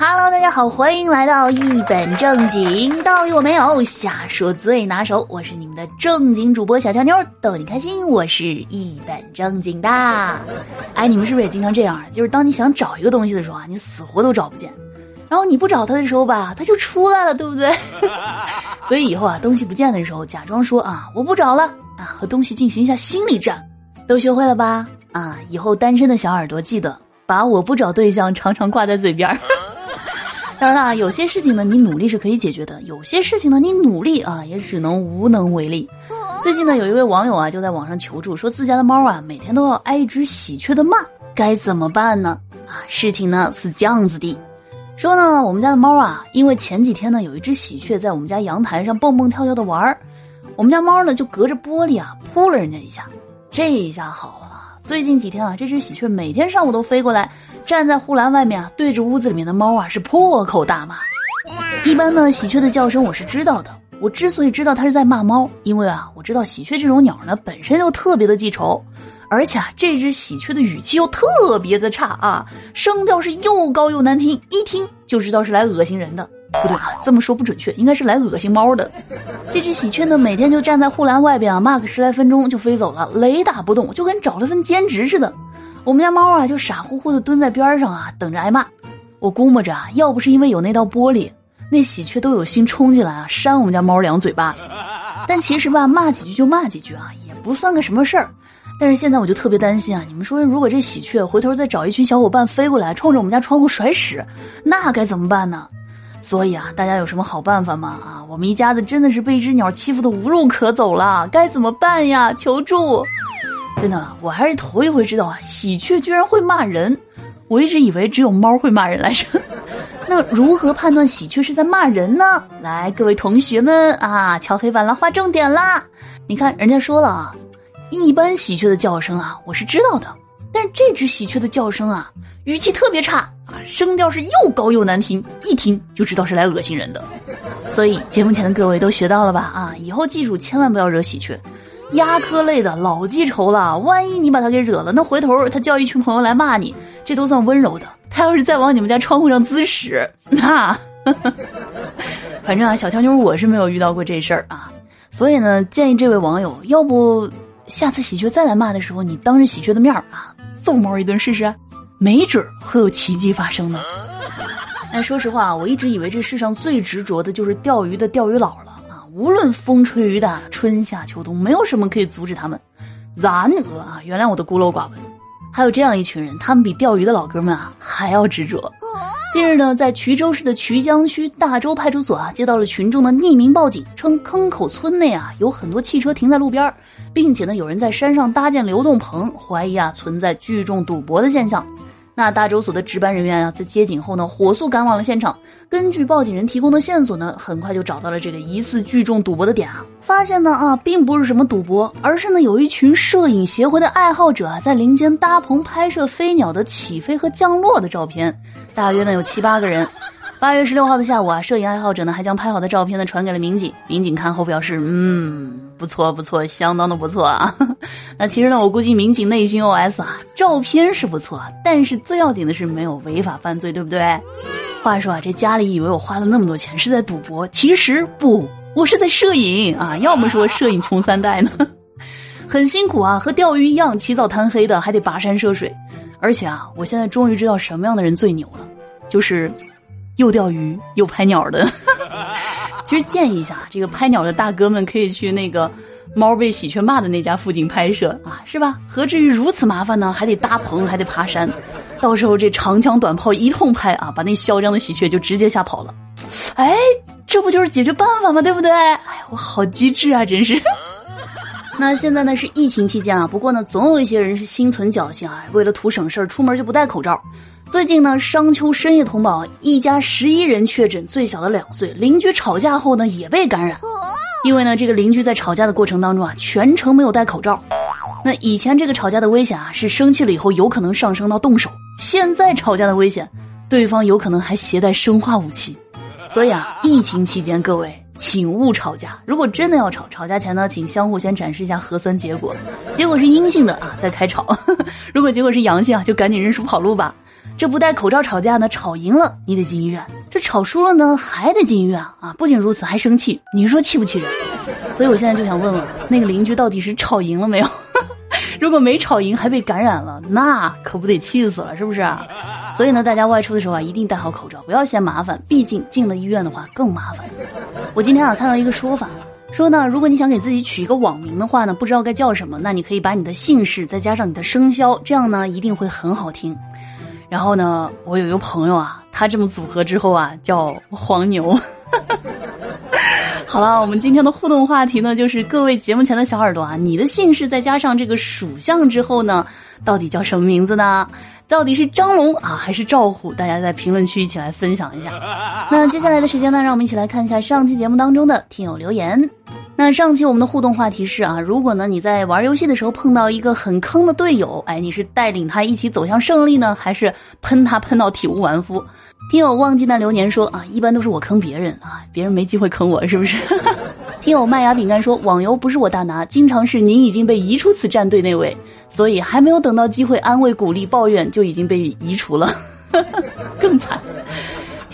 Hello，大家好，欢迎来到一本正经，道理我没有，瞎说最拿手。我是你们的正经主播小乔妞，逗你开心。我是一本正经的。哎，你们是不是也经常这样？就是当你想找一个东西的时候啊，你死活都找不见，然后你不找它的时候吧，它就出来了，对不对？所以以后啊，东西不见的时候，假装说啊，我不找了啊，和东西进行一下心理战，都学会了吧？啊，以后单身的小耳朵记得把我不找对象常常挂在嘴边儿。当然了，有些事情呢，你努力是可以解决的；有些事情呢，你努力啊，也只能无能为力。最近呢，有一位网友啊，就在网上求助，说自家的猫啊，每天都要挨一只喜鹊的骂，该怎么办呢？啊，事情呢是这样子的，说呢，我们家的猫啊，因为前几天呢，有一只喜鹊在我们家阳台上蹦蹦跳跳的玩儿，我们家猫呢就隔着玻璃啊扑了人家一下，这一下好了。最近几天啊，这只喜鹊每天上午都飞过来，站在护栏外面啊，对着屋子里面的猫啊是破口大骂。一般呢，喜鹊的叫声我是知道的。我之所以知道它是在骂猫，因为啊，我知道喜鹊这种鸟呢本身就特别的记仇，而且啊，这只喜鹊的语气又特别的差啊，声调是又高又难听，一听就知道是来恶心人的。不对啊，这么说不准确，应该是来恶心猫的。这只喜鹊呢，每天就站在护栏外边啊，骂个十来分钟就飞走了，雷打不动，就跟找了份兼职似的。我们家猫啊，就傻乎乎的蹲在边上啊，等着挨骂。我估摸着啊，要不是因为有那道玻璃，那喜鹊都有心冲进来啊，扇我们家猫两嘴巴子。但其实吧，骂几句就骂几句啊，也不算个什么事儿。但是现在我就特别担心啊，你们说如果这喜鹊回头再找一群小伙伴飞过来，冲着我们家窗户甩屎，那该怎么办呢？所以啊，大家有什么好办法吗？啊，我们一家子真的是被一只鸟欺负的无路可走了，该怎么办呀？求助！真的，我还是头一回知道啊，喜鹊居然会骂人。我一直以为只有猫会骂人来着。那如何判断喜鹊是在骂人呢？来，各位同学们啊，敲黑板了，划重点啦！你看，人家说了啊，一般喜鹊的叫声啊，我是知道的，但是这只喜鹊的叫声啊，语气特别差。啊，声调是又高又难听，一听就知道是来恶心人的。所以节目前的各位都学到了吧？啊，以后记住千万不要惹喜鹊，鸦科类的老记仇了。万一你把它给惹了，那回头他叫一群朋友来骂你，这都算温柔的。他要是再往你们家窗户上滋屎，那，反正啊，小乔妞我是没有遇到过这事儿啊。所以呢，建议这位网友，要不下次喜鹊再来骂的时候，你当着喜鹊的面啊，揍猫一顿试试。没准会有奇迹发生呢。哎，说实话，我一直以为这世上最执着的就是钓鱼的钓鱼佬了啊！无论风吹雨打，春夏秋冬，没有什么可以阻止他们。然而啊，原谅我的孤陋寡闻，还有这样一群人，他们比钓鱼的老哥们啊还要执着。近日呢，在衢州市的衢江区大洲派出所啊，接到了群众的匿名报警，称坑口村内啊有很多汽车停在路边，并且呢有人在山上搭建流动棚，怀疑啊存在聚众赌博的现象。那大周所的值班人员啊，在接警后呢，火速赶往了现场。根据报警人提供的线索呢，很快就找到了这个疑似聚众赌博的点啊。发现呢啊，并不是什么赌博，而是呢有一群摄影协会的爱好者啊，在林间搭棚拍摄飞鸟的起飞和降落的照片，大约呢有七八个人。八月十六号的下午啊，摄影爱好者呢还将拍好的照片呢传给了民警。民警看后表示，嗯，不错不错，相当的不错啊。那其实呢，我估计民警内心 OS 啊，照片是不错，但是最要紧的是没有违法犯罪，对不对？话说啊，这家里以为我花了那么多钱是在赌博，其实不，我是在摄影啊。要么说摄影穷三代呢，很辛苦啊，和钓鱼一样，起早贪黑的，还得跋山涉水。而且啊，我现在终于知道什么样的人最牛了，就是。又钓鱼又拍鸟的，其实建议一下，这个拍鸟的大哥们可以去那个猫被喜鹊骂的那家附近拍摄啊，是吧？何至于如此麻烦呢？还得搭棚，还得爬山，到时候这长枪短炮一通拍啊，把那嚣张的喜鹊就直接吓跑了。哎，这不就是解决办法吗？对不对？哎，我好机智啊，真是。那现在呢是疫情期间啊，不过呢，总有一些人是心存侥幸啊，为了图省事儿，出门就不戴口罩。最近呢，商丘深夜通报，一家十一人确诊，最小的两岁，邻居吵架后呢也被感染。因为呢，这个邻居在吵架的过程当中啊，全程没有戴口罩。那以前这个吵架的危险啊，是生气了以后有可能上升到动手。现在吵架的危险，对方有可能还携带生化武器。所以啊，疫情期间各位请勿吵架。如果真的要吵，吵架前呢，请相互先展示一下核酸结果，结果是阴性的啊，再开吵。如果结果是阳性啊，就赶紧认输跑路吧。这不戴口罩吵架呢，吵赢了你得进医院；这吵输了呢，还得进医院啊！不仅如此，还生气，你说气不气人？所以我现在就想问问，那个邻居到底是吵赢了没有？如果没吵赢还被感染了，那可不得气死了，是不是？所以呢，大家外出的时候啊，一定戴好口罩，不要嫌麻烦。毕竟进了医院的话更麻烦。我今天啊看到一个说法。说呢，如果你想给自己取一个网名的话呢，不知道该叫什么，那你可以把你的姓氏再加上你的生肖，这样呢一定会很好听。然后呢，我有一个朋友啊，他这么组合之后啊，叫黄牛。好了，我们今天的互动话题呢，就是各位节目前的小耳朵啊，你的姓氏再加上这个属相之后呢，到底叫什么名字呢？到底是张龙啊，还是赵虎？大家在评论区一起来分享一下。那接下来的时间呢，让我们一起来看一下上期节目当中的听友留言。那上期我们的互动话题是啊，如果呢你在玩游戏的时候碰到一个很坑的队友，哎，你是带领他一起走向胜利呢，还是喷他喷到体无完肤？听友忘记那流年说啊，一般都是我坑别人啊，别人没机会坑我，是不是？听友麦芽饼干说，网游不是我大拿，经常是您已经被移出此战队那位，所以还没有等到机会安慰、鼓励、抱怨，就已经被移除了，更惨。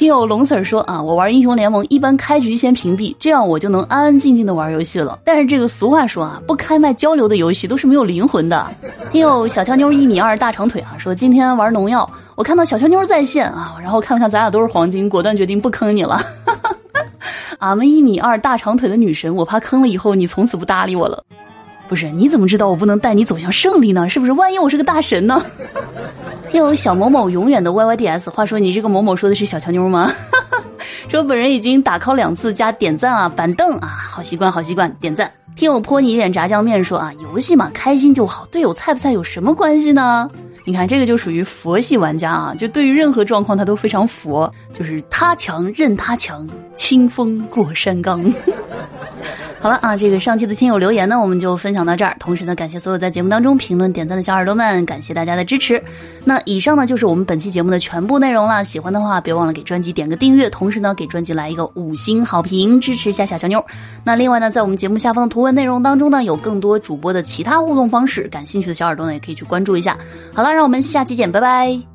听友龙 Sir 说啊，我玩英雄联盟一般开局先屏蔽，这样我就能安安静静的玩游戏了。但是这个俗话说啊，不开麦交流的游戏都是没有灵魂的。听友小乔妞一米二大长腿啊，说今天玩农药，我看到小乔妞在线啊，然后看了看咱俩都是黄金，果断决定不坑你了。俺们一米二大长腿的女神，我怕坑了以后你从此不搭理我了。不是，你怎么知道我不能带你走向胜利呢？是不是？万一我是个大神呢？听有小某某永远的 Y Y D S。话说你这个某某说的是小乔妞吗？说本人已经打 call 两次加点赞啊，板凳啊，好习惯，好习惯，点赞。听我泼你一点炸酱面说啊，游戏嘛，开心就好，队友菜不菜有什么关系呢？你看这个就属于佛系玩家啊，就对于任何状况他都非常佛，就是他强任他强，清风过山岗。好了啊，这个上期的听友留言呢，我们就分享到这儿。同时呢，感谢所有在节目当中评论点赞的小耳朵们，感谢大家的支持。那以上呢就是我们本期节目的全部内容了。喜欢的话，别忘了给专辑点个订阅，同时呢给专辑来一个五星好评，支持一下小小妞。那另外呢，在我们节目下方的图文内容当中呢，有更多主播的其他互动方式，感兴趣的小耳朵呢也可以去关注一下。好了，让我们下期见，拜拜。